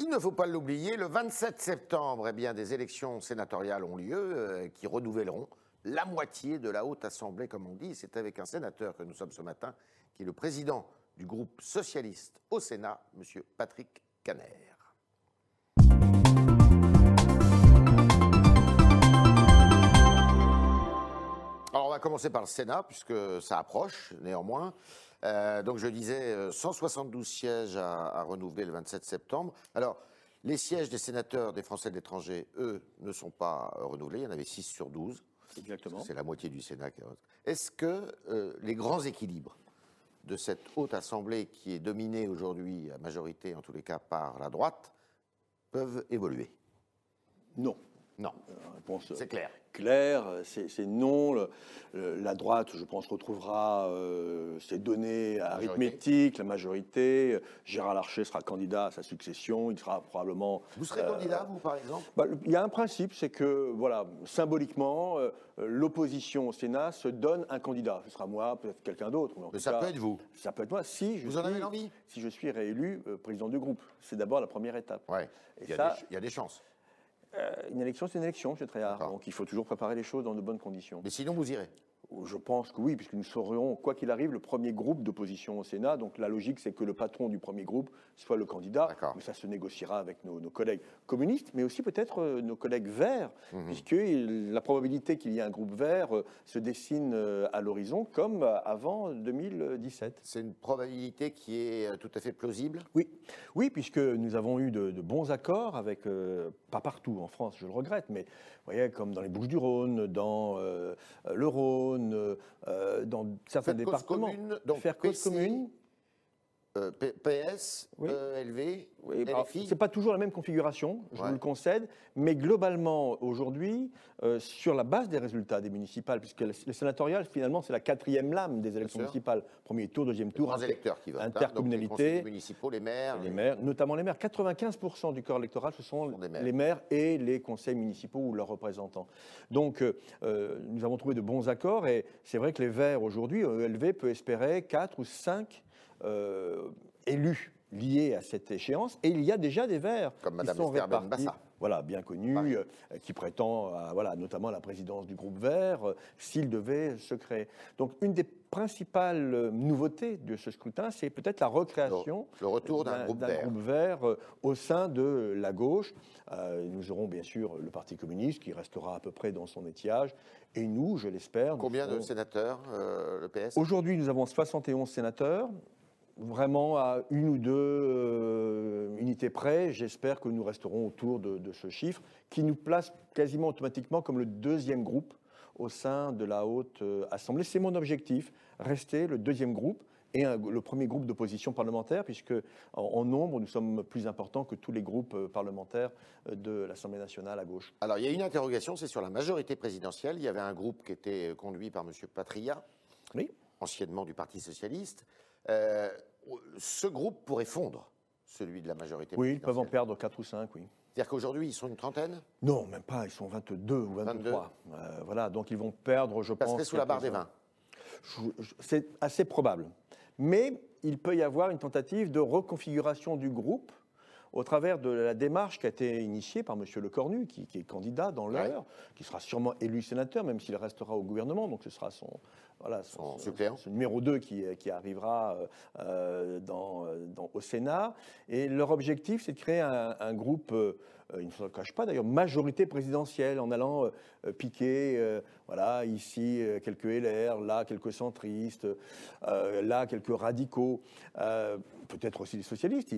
Il ne faut pas l'oublier, le 27 septembre, eh des élections sénatoriales ont lieu euh, qui renouvelleront la moitié de la Haute Assemblée, comme on dit. C'est avec un sénateur que nous sommes ce matin, qui est le président du groupe socialiste au Sénat, M. Patrick Caner. Alors on va commencer par le Sénat, puisque ça approche néanmoins. Euh, donc je disais 172 euh, sièges à, renouveler le 27 septembre. Alors les sièges des sénateurs des Français de l'étranger, eux, ne sont pas euh, renouvelés. Il y en avait 6 sur 12. Exactement. C'est la moitié du Sénat. Est-ce que les grands équilibres de cette haute assemblée qui est dominée aujourd'hui à majorité, en tous les cas, par la droite, peuvent évoluer? Non. Non. C'est clair clair, c'est non. la droite, je pense, retrouvera euh, ses données arithmétiques, la majorité. Gérard Larcher sera candidat à sa succession. Il sera probablement. Vous serez candidat, vous, par exemple? bah, Il y a un principe, c'est que, voilà, symboliquement, euh, l'opposition au Sénat se donne un candidat. Ce sera moi, peut-être quelqu'un d'autre. Mais, ça peut être vous. Ça peut être moi, si je vous en avez l'envie? Si je suis réélu euh, président du groupe. C'est d'abord la première étape. Ouais. il y a des chances. Euh, une élection, c'est une élection, très Tréhard. Donc il faut toujours préparer les choses dans de bonnes conditions. Mais sinon, vous irez je pense que oui, puisque nous serions, quoi qu'il arrive, le premier groupe d'opposition au Sénat. Donc la logique, c'est que le patron du premier groupe soit le candidat. Mais ça se négociera avec nos, collègues communistes, mais aussi peut-être euh, nos collègues verts, mhm. puisque la probabilité qu'il y ait un groupe vert euh, se dessine euh, à l'horizon comme avant 2017. C'est une probabilité qui est tout à fait plausible? Oui, oui puisque nous avons eu de, bons accords avec, pas partout en France, je le regrette, mais vous voyez, comme dans les Bouches-du-Rhône, dans le Rhône, euh, dans certains départements. Commune, donc faire cause commune. Euh, PS, oui. ELV, oui, C'est pas toujours la même configuration, je vous le concède, mais globalement, aujourd'hui, euh, sur la base des résultats des municipales, puisque les sénatoriales, finalement, c'est la quatrième lame des élections municipales. Premier tour, deuxième tour. Les électeurs qui votent. Hein, intercommunalité. les municipaux, les maires. Les, maires, notamment les maires. 95% du corps électoral, ce sont les maires et les conseils municipaux ou leurs représentants. Donc, euh, nous avons trouvé de bons accords et c'est vrai que les Verts, aujourd'hui, ELV peut espérer 4 ou 5 euh, élus liés à cette échéance. Et il y a déjà des Verts Comme qui sont répartis. Voilà, bien connu, euh, qui prétend à, voilà, notamment à la présidence du groupe Vert, euh, s'il devait se créer. Donc, une des principales nouveautés de ce scrutin, c'est peut-être la recréation le, retour d'un groupe, vert, au sein de la gauche. nous aurons bien sûr le Parti communiste qui restera à peu près dans son étiage. Et nous, je l'espère. Combien de sénateurs, le PS Aujourd'hui, nous avons 71 sénateurs vraiment à une ou deux euh, unités près. J'espère que nous resterons autour de, ce chiffre qui nous place quasiment automatiquement comme le deuxième groupe au sein de la Haute euh, Assemblée. C'est mon objectif, rester le deuxième groupe et le premier groupe d'opposition parlementaire, puisque en, nombre, nous sommes plus importants que tous les groupes euh, parlementaires de l'Assemblée nationale à gauche. Alors, il y a une interrogation, c'est sur la majorité présidentielle. Il y avait un groupe qui était conduit par M. Patria, anciennement du Parti socialiste. Euh, ce groupe pourrait fondre, celui de la majorité Oui, ils peuvent en perdre 4 ou 5, oui. C'est-à-dire qu'aujourd'hui, ils sont une trentaine? Non, même pas, ils sont 22 ou 23. Euh, voilà, donc ils vont perdre, je pense... Sous la barre des 20 C'est assez probable. Mais il peut y avoir une tentative de reconfiguration du groupe au travers de la démarche qui a été initiée par M. Lecornu, qui, qui est candidat dans l'heure, qui sera sûrement élu sénateur, même s'il restera au gouvernement, donc ce sera son, voilà, son, numéro 2 qui, qui arrivera euh, dans, dans, au Sénat. Et leur objectif, c'est de créer un, groupe, euh, il ne se cache pas d'ailleurs, majorité présidentielle, en allant euh, piquer, voilà, ici quelques LR, là quelques centristes, là quelques radicaux, peut-être aussi les socialistes.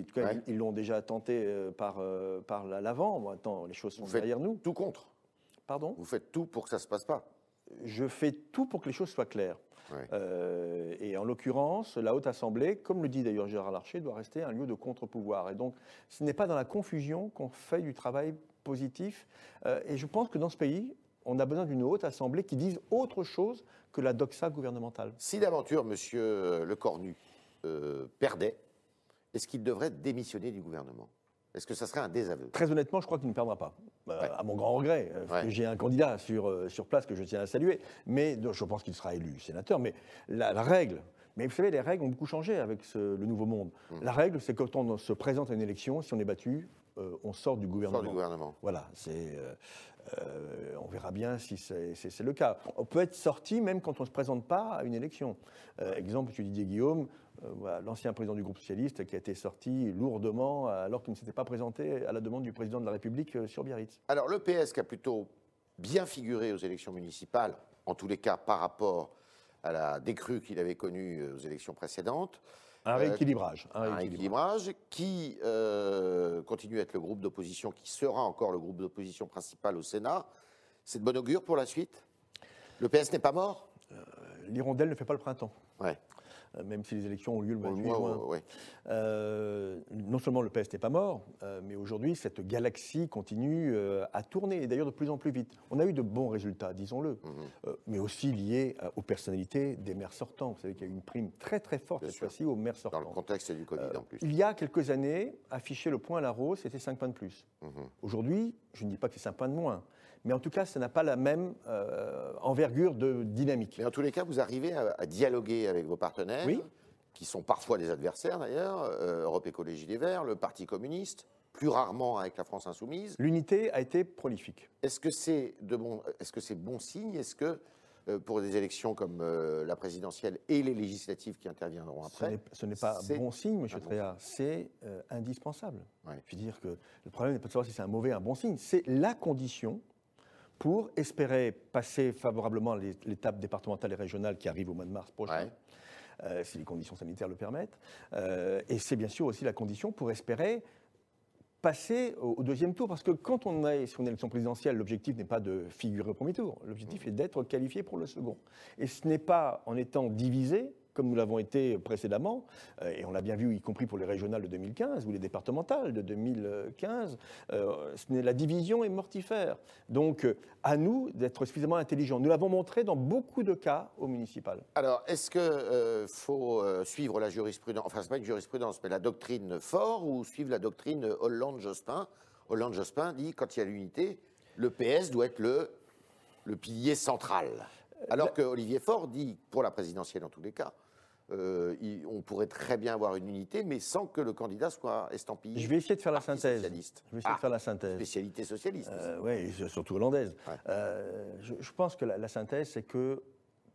Ils l'ont déjà tenté par, par l'avant. Maintenant, les choses sont derrière nous. Tout contre. Pardon? Vous faites tout pour que ça ne se passe pas je fais tout pour que les choses soient claires. Euh, et en l'occurrence, la Haute Assemblée, comme le dit d'ailleurs Gérard Larcher, doit rester un lieu de contre-pouvoir. Et donc, ce n'est pas dans la confusion qu'on fait du travail positif. Euh, et je pense que dans ce pays, on a besoin d'une Haute Assemblée qui dise autre chose que la doxa gouvernementale. Si d'aventure M. Lecornu euh, perdait, est-ce qu'il devrait démissionner du gouvernement? Est-ce que ça serait un désaveu? Très honnêtement, je crois qu'il ne perdra pas. Euh, à mon grand regret. Euh, j'ai un candidat sur, euh, sur place que je tiens à saluer. Mais je pense qu'il sera élu sénateur. Mais la, règle, Mais vous savez, les règles ont beaucoup changé avec ce- le nouveau monde. Mmh. La règle, c'est quand on se présente à une élection, si on est battu, euh, on sort du Sort gouvernement. du gouvernement. Voilà, c'est, euh, on verra bien si c'est le cas. On peut être sorti même quand on ne se présente pas à une élection. Euh, exemple, M. Didier Guillaume, euh, l'ancien président du groupe socialiste, qui a été sorti lourdement alors qu'il ne s'était pas présenté à la demande du président de la République sur Biarritz. Alors, le PS qui a plutôt bien figuré aux élections municipales, en tous les cas par rapport à la décrue qu'il avait connue aux élections précédentes, Un Euh, rééquilibrage. un un rééquilibrage. équilibrage qui euh, continue à être le groupe d'opposition, qui sera encore le groupe d'opposition principal au Sénat. C'est de bon augure pour la suite? Le PS n'est pas mort? L'hirondelle ne fait pas le printemps, Ouais. Euh, même si les élections ont lieu le Au 28 moins, juin. ouais. Euh, non seulement le PS n'est pas mort, euh, mais aujourd'hui, cette galaxie continue euh, à tourner, et d'ailleurs de plus en plus vite. On a eu de bons résultats, disons-le, Mhm. mais aussi liés aux personnalités des maires sortants. Vous savez qu'il y a eu une prime très très forte Bien cette fois-ci aux maires Dans le sortants. contexte du Covid en plus. Il y a quelques années, afficher le point à la rose, c'était 5 points de plus. Mhm. Aujourd'hui, je ne dis pas que c'est 5 points de moins, mais en tout cas, ça n'a pas la même euh, envergure de dynamique. Mais en tous les cas, vous arrivez à, à dialoguer avec vos partenaires, Oui. qui sont parfois des adversaires d'ailleurs, euh, Europe Écologie Les Verts, le Parti communiste, plus rarement avec la France Insoumise. L'unité a été prolifique. Est-ce que c'est bon, est-ce que c'est bon signe? Est-ce que euh, pour des élections comme euh, la présidentielle et les législatives qui interviendront après, Ce n'est pas bon signe, M. bon Tréard, c'est euh, indispensable. Ouais. Je veux dire que le problème n'est pas de savoir si c'est un mauvais ou un bon signe, c'est la condition pour espérer passer favorablement l'étape départementale et régionale qui arrive au mois de mars prochain, Ouais. euh, si les conditions sanitaires le permettent. Euh, et c'est bien sûr aussi la condition pour espérer passer au, au deuxième tour, parce que quand on est sur une élection présidentielle, l'objectif n'est pas de figurer au premier tour, l'objectif est d'être qualifié pour le second. Et ce n'est pas en étant divisé, comme nous l'avons été précédemment, euh, et on l'a bien vu, y compris pour les régionales de 2015 ou les départementales de 2015, euh, ce n'est- la division est mortifère. Donc, euh, à nous d'être suffisamment intelligents. Nous l'avons montré dans beaucoup de cas au municipal. Alors, est-ce euh, faut suivre la jurisprudence, enfin c'est pas une jurisprudence, mais la doctrine Fort ou suivre la doctrine Hollande-Jospin? Hollande-Jospin dit quand il y a l'unité, le PS doit être le le pilier central. Alors que Olivier Faure dit, pour la présidentielle en tous les cas, euh, on pourrait très bien avoir une unité, mais sans que le candidat soit estampillé. Je vais essayer de faire la synthèse. socialiste. Je vais essayer Ah, de faire la synthèse. Spécialité socialiste. Euh, oui, surtout hollandaise. Ouais. Euh, je, je pense que la, la synthèse, c'est que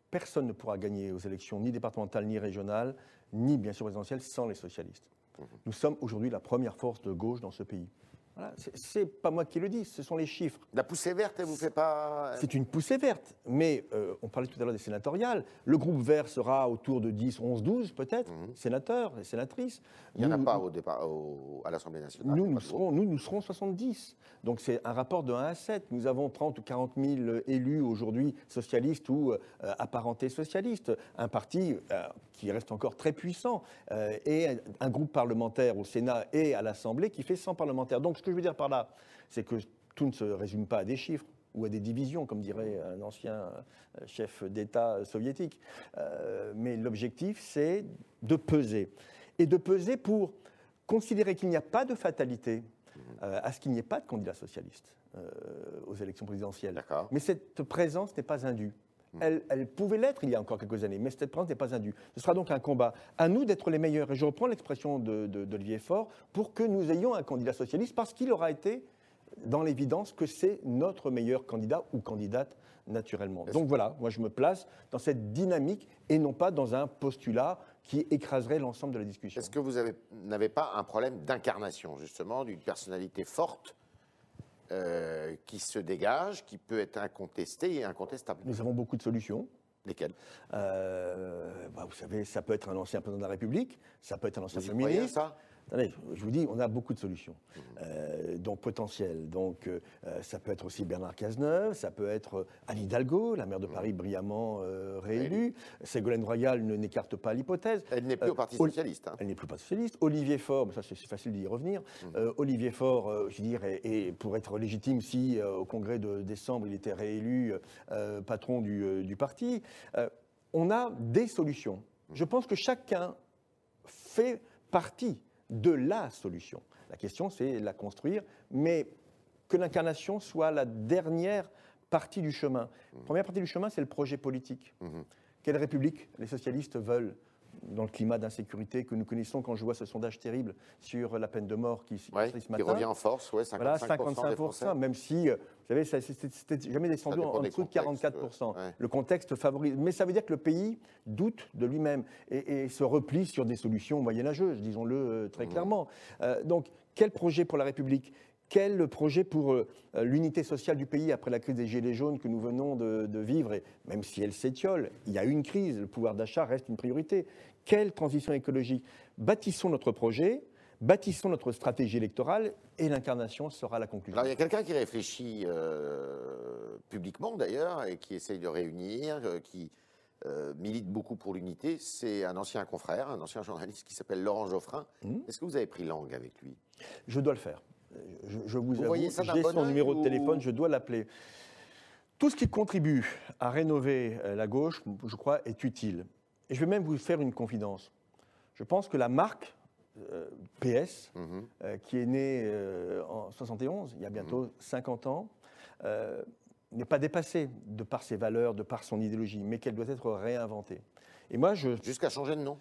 personne ne pourra gagner aux élections ni départementales, ni régionales, ni bien sûr présidentielles sans les socialistes. Mhm. Nous sommes aujourd'hui la première force de gauche dans ce pays. Voilà, c'est- pas moi qui le dis, ce sont les chiffres. La poussée verte, elle vous fait pas. C'est une poussée verte, mais euh, on parlait tout à l'heure des sénatoriales. Le groupe vert sera autour de 10, 11, 12 peut-être, sénateurs et sénatrices. Mhm. Il n'y en a pas au départ, au- à l'Assemblée nationale. nous, Pas nous de serons, nous, nous serons 70. Donc c'est un rapport de 1 à 7. Nous avons 30 ou 40 000 élus aujourd'hui socialistes ou euh, apparentés socialistes. Un parti euh, qui reste encore très puissant euh, et un, groupe parlementaire au Sénat et à l'Assemblée qui fait 100 parlementaires. Donc ce que je veux dire par là, c'est que tout ne se résume pas à des chiffres ou à des divisions, comme dirait un ancien euh, chef d'État soviétique. Euh, mais l'objectif, c'est de peser. Et de peser pour considérer qu'il n'y a pas de fatalité euh, à ce qu'il n'y ait pas de candidat socialiste euh, aux élections présidentielles. Mais cette présence n'est pas indue. Elle, elle pouvait l'être il y a encore quelques années, mais cette présence n'est pas indue. Ce sera donc un combat. À nous d'être les meilleurs. Et je reprends l'expression de- de- d'Olivier Faure pour que nous ayons un candidat socialiste, parce qu'il aura été dans l'évidence que c'est notre meilleur candidat ou candidate naturellement. Donc voilà, moi je me place dans cette dynamique et non pas dans un postulat qui écraserait l'ensemble de la discussion. Est-ce que vous avez- n'avez pas un problème d'incarnation, justement, d'une personnalité forte euh, qui se dégage, qui peut être incontestée et incontestable Nous avons beaucoup de solutions. Lesquelles? Euh, bah, vous savez, ça peut être un ancien président de la République, ça peut être un ancien Premier ministre. ça? Attendez, je vous dis, on a beaucoup de solutions, euh, donc potentielles. Donc, euh, ça peut être aussi Bernard Cazeneuve, ça peut être euh, Anne Hidalgo, la maire de Paris brillamment euh, réélue. Ségolène Royal ne n'écarte pas l'hypothèse. Elle n'est plus au Parti Socialiste. hein. Elle n'est plus pas socialiste. Olivier Faure, mais ça c'est facile d'y revenir. Euh, Olivier Faure, je veux dire, est- pour être légitime si au congrès de décembre il était réélu patron du, du parti, on a des solutions. Je pense que chacun fait partie de la solution. La question c'est la construire, mais que l'incarnation soit la dernière partie du chemin. La première partie du chemin, c'est le projet politique. Mhm. Quelle république les socialistes veulent? Dans le climat d'insécurité que nous connaissons quand je vois ce sondage terrible sur la peine de mort qui, ouais, ce matin. Qui revient en force, ouais, 55%. Voilà, 55%, même si, euh, vous savez, c'était jamais descendu en dessous de 44%. Le contexte favorise. Mais ça veut dire que le pays doute de lui-même et, se replie sur des solutions moyenâgeuses, disons-le euh, très mmh. clairement. Euh, donc, quel projet pour la République? Quel projet pour euh, l'unité sociale du pays après la crise des Gilets jaunes que nous venons de, vivre et Même si elle s'étiole, il y a une crise, le pouvoir d'achat reste une priorité. Quelle transition écologique? Bâtissons notre projet, bâtissons notre stratégie électorale et l'incarnation sera la conclusion. Alors il y a quelqu'un qui réfléchit euh, publiquement d'ailleurs et qui essaye de réunir, euh, qui milite beaucoup pour l'unité. C'est un ancien confrère, un ancien journaliste qui s'appelle Laurent Geoffrin. Mmh. Est-ce que vous avez pris langue avec lui? Je dois le faire je, vous, avoue, j'ai son numéro de téléphone, je dois l'appeler. Tout ce qui contribue à rénover euh, la gauche, je crois, est utile. Et je vais même vous faire une confidence. Je pense que la marque euh, PS, mhm. euh, qui est née en 71, il y a bientôt 50 mhm. ans, n'est pas dépassée de par ses valeurs, de par son idéologie, mais qu'elle doit être réinventée. Et moi, je jusqu'à changer de nom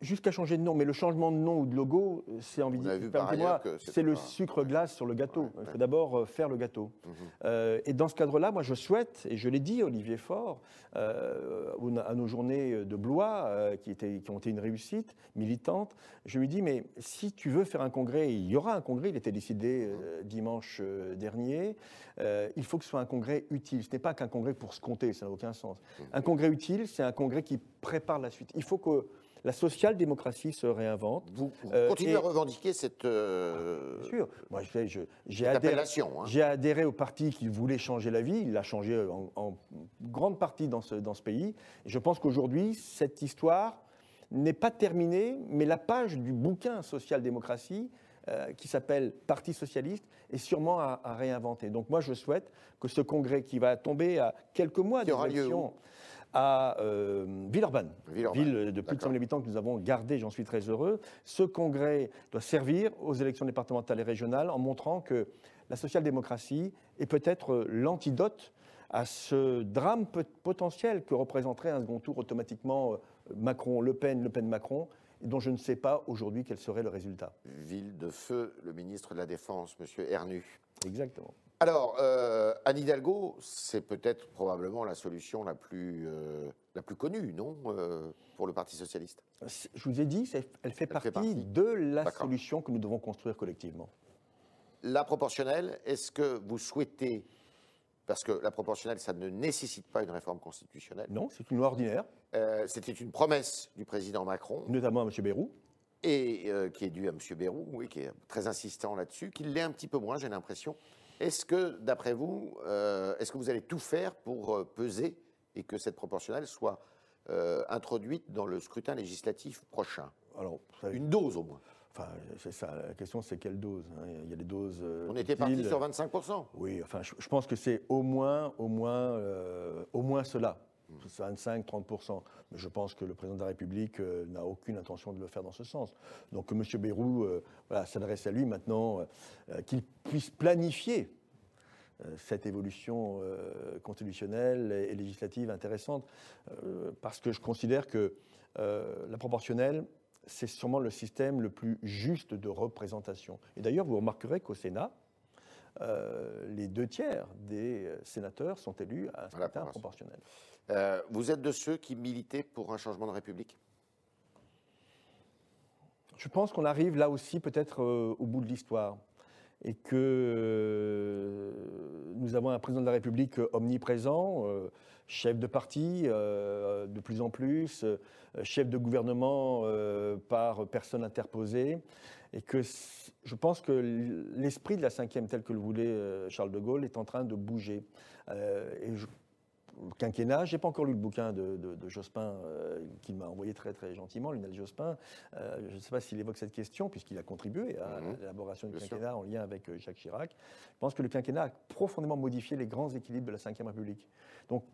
jusqu'à changer de nom. Mais le changement de nom ou de logo, c'est envie moi c'est le sucre glace sur le gâteau. Il faut d'abord euh, faire le gâteau. Mhm. Euh, et dans ce cadre-là, moi, je souhaite, et je l'ai dit, Olivier Faure, euh, à nos journées de Blois, qui, étaient, qui ont été une réussite militante, je lui dis, mais si tu veux faire un congrès, il y aura un congrès, il était décidé mhm. dimanche dernier, il faut que ce soit un congrès utile. Ce n'est pas qu'un congrès pour se compter, ça n'a aucun sens. Mhm. Un congrès utile, c'est un congrès qui prépare la suite. Il faut que la social-démocratie se réinvente. Vous, euh, continuez à revendiquer cette, euh, bien sûr. Moi, j'ai adhéré, hein. adhéré, au parti qui voulait changer la vie. Il l'a changé en, grande partie dans ce, dans ce pays. Et je pense qu'aujourd'hui, cette histoire n'est pas terminée, mais la page du bouquin social-démocratie euh, qui s'appelle Parti socialiste est sûrement à, réinventer. Donc moi, je souhaite que ce congrès qui va tomber à quelques mois d'élection à euh, Villeurbanne, ville de plus de 100 000 habitants que nous avons gardé, j'en suis très heureux. Ce congrès doit servir aux élections départementales et régionales en montrant que la social-démocratie est peut-être l'antidote à ce drame potentiel que représenterait un second tour automatiquement euh, Macron-Le Pen, Le Pen-Macron, dont je ne sais pas aujourd'hui quel serait le résultat. Ville de feu, le ministre de la Défense, M. Ernu. Exactement. Alors, euh, Anne Hidalgo, c'est peut-être probablement la solution la plus, euh, la plus connue, non, euh, pour le Parti socialiste? Je vous ai dit, elle fait, partie, de la solution que nous devons construire collectivement. La proportionnelle, est-ce que vous souhaitez, parce que la proportionnelle, ça ne nécessite pas une réforme constitutionnelle Non, c'est une loi ordinaire. C'était une promesse du président Macron. Notamment à M. Bérou et qui est due à M. Bérou, oui, qui est très insistant là-dessus, qu'il l'est un petit peu moins, j'ai l'impression. Est-ce que, d'après vous, euh, est-ce que vous allez tout faire pour euh, peser et que cette proportionnelle soit euh, introduite dans le scrutin législatif prochain? Alors, Une dose au moins. Enfin, c'est ça. La question, c'est quelle dose hein? Il y a des doses. On était parti sur 25 Oui. Enfin, je, je pense que c'est au moins, au moins, au moins cela. 25-30%. Mais je pense que le président de la République euh, n'a aucune intention de le faire dans ce sens. Donc M. Bayrou euh, voilà, s'adresse à lui maintenant, euh, qu'il puisse planifier cette évolution constitutionnelle et législative intéressante, parce que je considère que la proportionnelle, c'est sûrement le système le plus juste de représentation. Et d'ailleurs, vous remarquerez qu'au Sénat, les deux tiers des sénateurs sont élus à un scrutin proportionnel. Euh, vous êtes de ceux qui militaient pour un changement de République? Je pense qu'on arrive là aussi peut-être euh, au bout de l'histoire et que euh, nous avons un président de la République omniprésent, chef de parti de plus en plus, chef de gouvernement par personne interposée, et que je pense que l'esprit de la cinquième, tel que le voulait Charles de Gaulle, est en train de bouger. et je quinquennat. Je n'ai pas encore lu le bouquin de, Jospin euh, qu'il m'a envoyé très très gentiment, Lionel Jospin. Euh, je ne sais pas s'il évoque cette question, puisqu'il a contribué à mhm. l'élaboration du quinquennat en lien avec euh, Jacques Chirac. Je pense que le quinquennat a profondément modifié les grands équilibres de la Ve République. Donc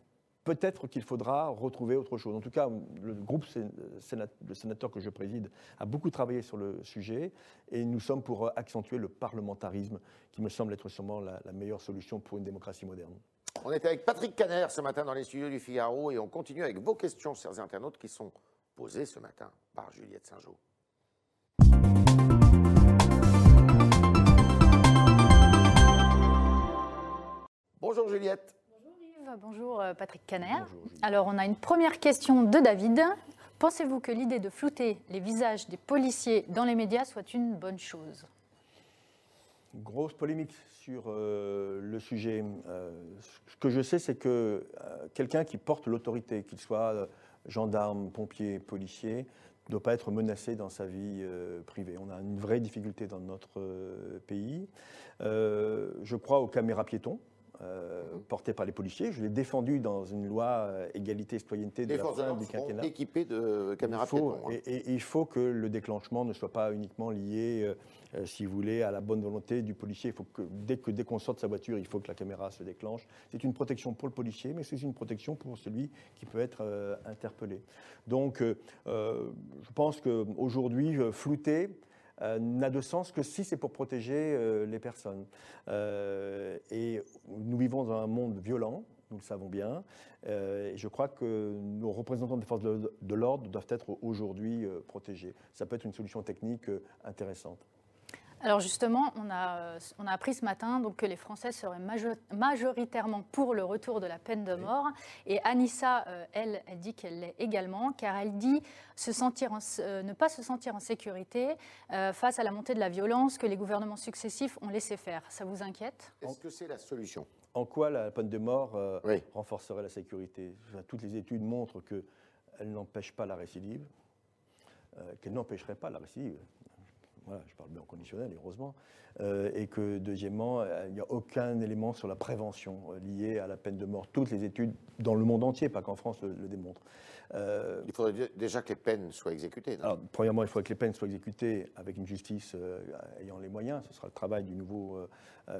peut-être qu'il faudra retrouver autre chose. En tout cas, le groupe de sénateurs que je préside a beaucoup travaillé sur le sujet et nous sommes pour accentuer le parlementarisme qui me semble être sûrement la meilleure solution pour une démocratie moderne. On était avec Patrick Caner ce matin dans les studios du Figaro et on continue avec vos questions, chers internautes, qui sont posée ce matin par Juliette Saint-Jean. Bonjour Juliette. Bonjour Yves, bonjour euh, Patrick Caner. Alors on a une première question de David. Pensez-vous que l'idée de flouter les visages des policiers dans les médias soit une bonne chose? Grosse polémique sur euh, le sujet. Euh, ce que je sais, c'est que euh, quelqu'un qui porte l'autorité, qu'il soit gendarme, pompier, policier, ne doit pas être menacé dans sa vie privée. On a une vraie difficulté dans notre pays. je crois aux caméras piétons. Euh, porté par les policiers. Je l'ai défendu dans une loi euh, égalité et citoyenneté de la fin du quinquennat. équipés de caméras il faut, hein. et, il faut que le déclenchement ne soit pas uniquement lié, euh, si vous voulez, à la bonne volonté du policier. Il faut que dès que dès qu'on sort de sa voiture, il faut que la caméra se déclenche. C'est une protection pour le policier, mais c'est une protection pour celui qui peut être interpellé. Donc, je pense qu'aujourd'hui, flouter euh, n'a de sens que si c'est pour protéger euh, les personnes. Euh, et nous vivons dans un monde violent, nous le savons bien. et je crois que nos représentants des forces de l'ordre doivent être aujourd'hui protégés. Ça peut être une solution technique intéressante. Alors justement, on a, on a appris ce matin donc, que les Français seraient majoritairement pour le retour de la peine de mort. Et Anissa, euh, elle, elle dit qu'elle l'est également, car elle dit se sentir euh, ne pas se sentir en sécurité euh, face à la montée de la violence que les gouvernements successifs ont laissé faire. Ça vous inquiète? Est-ce que c'est la solution? En quoi la peine de mort renforcerait la sécurité? Toutes les études montrent qu'elle n'empêche pas la récidive, qu'elle n'empêcherait pas la récidive voilà, je parle bien en conditionnel, heureusement, euh, et que deuxièmement, euh, il n'y a aucun élément sur la prévention euh, lié à la peine de mort. Toutes les études dans le monde entier, pas qu'en France, le, démontrent. Il faudrait déjà que les peines soient exécutées. Alors, premièrement, il faudrait que les peines soient exécutées avec une justice ayant les moyens. Ce sera le travail du nouveau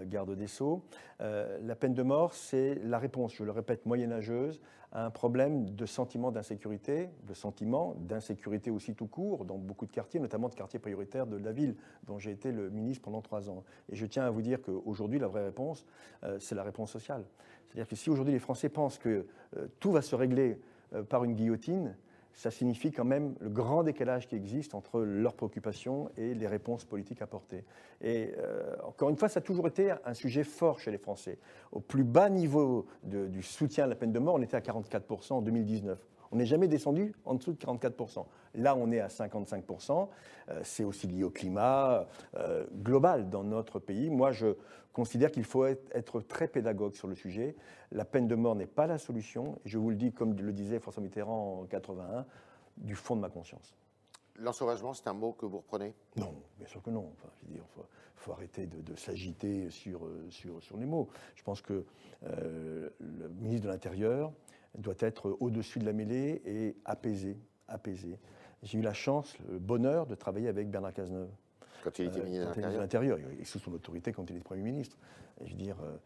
garde des Sceaux. la peine de mort, c'est la réponse, je le répète, moyenâgeuse un problème de sentiment d'insécurité, de sentiment d'insécurité aussi tout court dans beaucoup de quartiers, notamment de quartiers prioritaires de la ville, dont j'ai été le ministre pendant trois ans. Et je tiens à vous dire qu'aujourd'hui, la vraie réponse, euh, c'est la réponse sociale. C'est-à-dire que si aujourd'hui les Français pensent que euh, tout va se régler euh, par une guillotine, ça signifie quand même le grand décalage qui existe entre leurs préoccupations et les réponses politiques apportées. Et euh, encore une fois, ça a toujours été un sujet fort chez les Français. Au plus bas niveau du soutien à la peine de mort, on était à 44% en 2019. On n'est jamais descendu en dessous de 44%. Là, on est à 55%. Euh, c'est aussi lié au climat euh, global dans notre pays. Moi, je considère qu'il faut être, très pédagogue sur le sujet. La peine de mort n'est pas la solution. je vous le dis, comme le disait François Mitterrand en 81, du fond de ma conscience. L'ensauvagement, c'est un mot que vous reprenez? Non, bien sûr que non. Enfin, il faut, arrêter de, s'agiter sur, euh, sur, sur, les mots. Je pense que le ministre de l'Intérieur doit être au-dessus de la mêlée et apaisé. apaisé. J'ai eu la chance, le bonheur de travailler avec Bernard Cazeneuve. Quand il était euh, ministre de l'Intérieur Et sous son autorité quand il était Premier ministre. je veux dire, euh,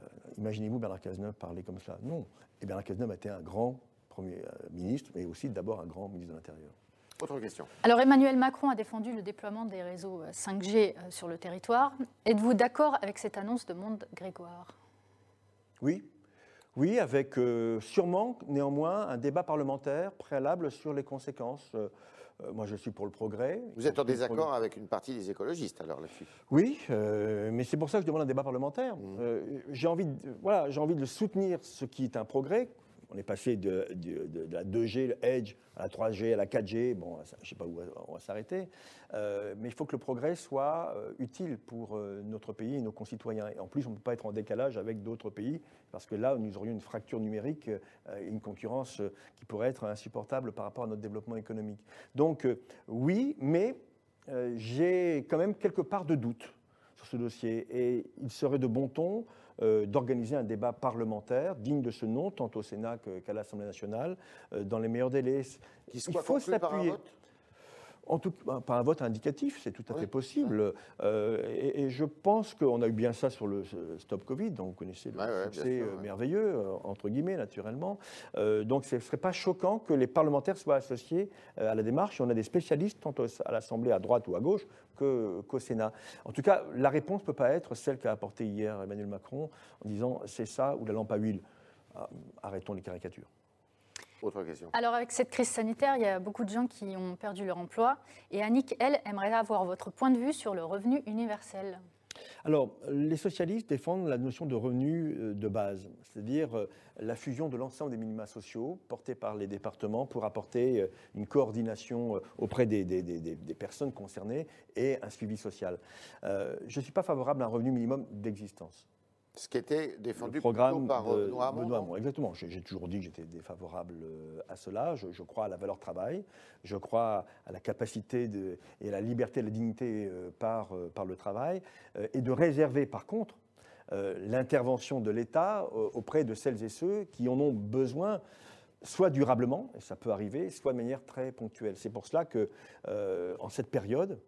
euh, imaginez-vous Bernard Cazeneuve parler comme cela. Non. Et Bernard Cazeneuve a été un grand Premier ministre, mais aussi d'abord un grand ministre de l'Intérieur. Autre question. Alors Emmanuel Macron a défendu le déploiement des réseaux 5G sur le territoire. Êtes-vous d'accord avec cette annonce de Monde Grégoire? Oui, oui, avec euh, sûrement néanmoins un débat parlementaire préalable sur les conséquences. Euh, euh, moi, je suis pour le progrès. Vous êtes en désaccord avec une partie des écologistes, alors, là-dessus? Oui, mais c'est pour ça que je demande un débat parlementaire. Mmh. j'ai envie, voilà, j'ai envie de soutenir ce qui est un progrès, on est passé de, la 2G, le Edge, à la 3G, à la 4G. Bon, je ne sais pas où on va s'arrêter. Euh, mais il faut que le progrès soit euh, utile pour euh, notre pays et nos concitoyens. Et en plus, on ne peut pas être en décalage avec d'autres pays, parce que là, nous aurions une fracture numérique et une concurrence qui pourrait être insupportable par rapport à notre développement économique. Donc, oui, mais j'ai quand même quelque part de doute sur ce dossier. Et il serait de bon ton d'organiser un débat parlementaire digne de ce nom, tant au Sénat qu'à l'Assemblée nationale, euh, dans les meilleurs délais. Il faut s'appuyer en tout, ben, par un vote indicatif, c'est tout à fait possible. Euh, et, je pense qu'on a eu bien ça sur le Stop Covid, donc vous connaissez le succès merveilleux, entre guillemets, naturellement. donc ce ne serait pas choquant que les parlementaires soient associés à la démarche. on a des spécialistes, tant à l'Assemblée à droite ou à gauche, qu'au Sénat. En tout cas, la réponse ne peut pas être celle qu'a apportée hier Emmanuel Macron en disant c'est ça ou la lampe à huile. Arrêtons les caricatures. Autre question. Alors avec cette crise sanitaire, il y a beaucoup de gens qui ont perdu leur emploi. Et Annick, elle, aimerait avoir votre point de vue sur le revenu universel. Alors, les socialistes défendent la notion de revenu euh, de base, c'est-à-dire euh, la fusion de l'ensemble des minima sociaux portés par les départements pour apporter euh, une coordination auprès des, des personnes concernées et un suivi social. je ne suis pas favorable à un revenu minimum d'existence. Ce qui était défendu programme par euh, Benoît Hamon. Exactement. J'ai toujours dit que j'étais défavorable euh, à cela. Je, crois à la valeur travail. Je crois à la capacité de, et à la liberté et la dignité euh, par, par le travail. Et de réserver, par contre, l'intervention de l'État auprès de celles et ceux qui en ont besoin soit durablement, et ça peut arriver, soit de manière très ponctuelle. C'est pour cela que, en cette période,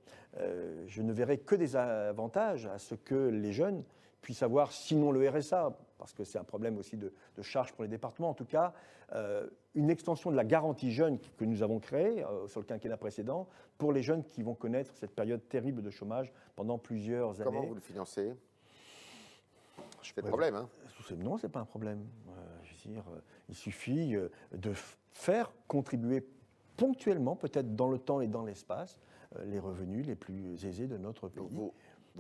je ne verrai que des avantages à ce que les jeunes puissent avoir, sinon le RSA, parce que c'est un problème aussi de, charge pour les départements, en tout cas, euh, une extension de la garantie jeune que nous avons créée euh, sur le quinquennat précédent pour les jeunes qui vont connaître cette période terrible de chômage pendant plusieurs années. Comment vous le financez? C'est le problème, hein Non, ce n'est pas un problème. Euh, je veux dire, il suffit de faire contribuer ponctuellement, peut-être dans le temps et dans l'espace, les revenus les plus aisés de notre pays. Vous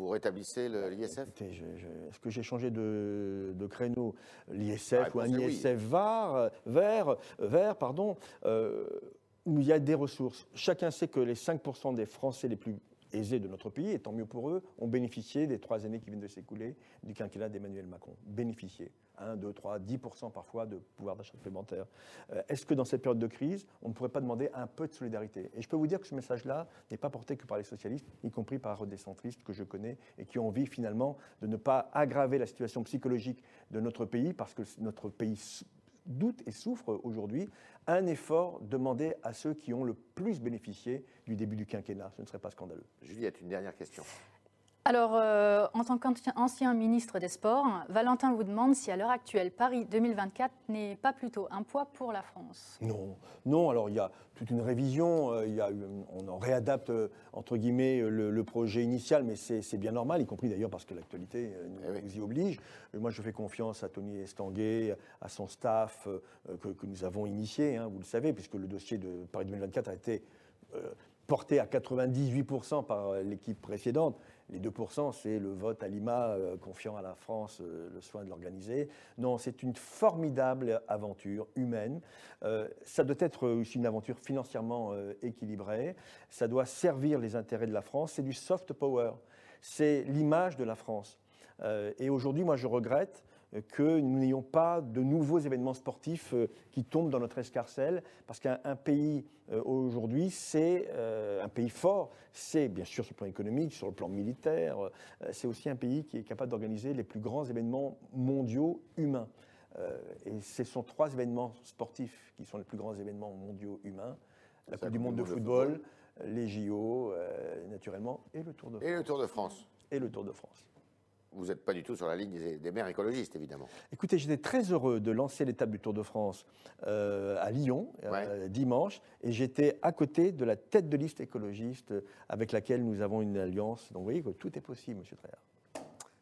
rétablissez l'ISF Est-ce que j'ai changé de, créneau? L'ISF ou un ISF vert, vert, vert pardon, euh, il y a des ressources. Chacun sait que les 5% des Français les plus aisés de notre pays, et tant mieux pour eux, ont bénéficié des trois années qui viennent de s'écouler du quinquennat d'Emmanuel Macron. Bénéficié. 1, 2, 3, 10% parfois de pouvoir d'achat supplémentaire. Euh, est-ce que dans cette période de crise, on ne pourrait pas demander un peu de solidarité? Et je peux vous dire que ce message-là n'est pas porté que par les socialistes, y compris par des centristes que je connais et qui ont envie finalement de ne pas aggraver la situation psychologique de notre pays parce que notre pays doute et souffre aujourd'hui, un effort demandé à ceux qui ont le plus bénéficié du début du quinquennat. Ce ne serait pas scandaleux. Juliette, une dernière question. Alors, euh, en tant qu'ancien ministre des Sports, Valentin vous demande si à l'heure actuelle, Paris 2024 n'est pas plutôt un poids pour la France. Non, non. Alors, il y a toute une révision. Euh, il y a, on en réadapte, euh, entre guillemets, le, projet initial, mais c'est bien normal, y compris d'ailleurs parce que l'actualité nous, eh y oblige. moi, je fais confiance à Tony Estanguet, à son staff que, nous avons initié, hein, vous le savez, puisque le dossier de Paris 2024 a été porté à 98% par l'équipe précédente. Les 2%, c'est le vote à Lima euh, confiant à la France euh, le soin de l'organiser. Non, c'est une formidable aventure humaine. Euh, ça doit être aussi une aventure financièrement équilibrée. Ça doit servir les intérêts de la France. C'est du soft power. C'est l'image de la France. et aujourd'hui, moi, je regrette que nous n'ayons pas de nouveaux événements sportifs euh, qui tombent dans notre escarcelle, parce qu'un pays euh, aujourd'hui, c'est euh, un pays fort, c'est bien sûr sur le plan économique, sur le plan militaire, c'est aussi un pays qui est capable d'organiser les plus grands événements mondiaux humains. Et ce sont trois événements sportifs qui sont les plus grands événements mondiaux humains. La Coupe du monde de football, les JO, naturellement, et le Tour de France. Et le Tour de France. Et le Tour de France vous n'êtes pas du tout sur la ligne des, des maires écologistes, évidemment. Écoutez, j'étais très heureux de lancer l'étape du Tour de France euh, à Lyon euh, dimanche, et j'étais à côté de la tête de liste écologiste avec laquelle nous avons une alliance. Donc vous voyez que tout est possible, Monsieur Traillard.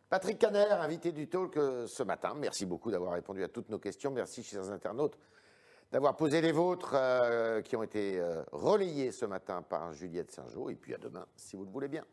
Patrick Caner, invité du talk euh, ce matin. Merci beaucoup d'avoir répondu à toutes nos questions. Merci, chers internautes, d'avoir posé les vôtres qui ont été relayées ce matin par Juliette Sergeot. Et puis à demain, si vous le voulez bien.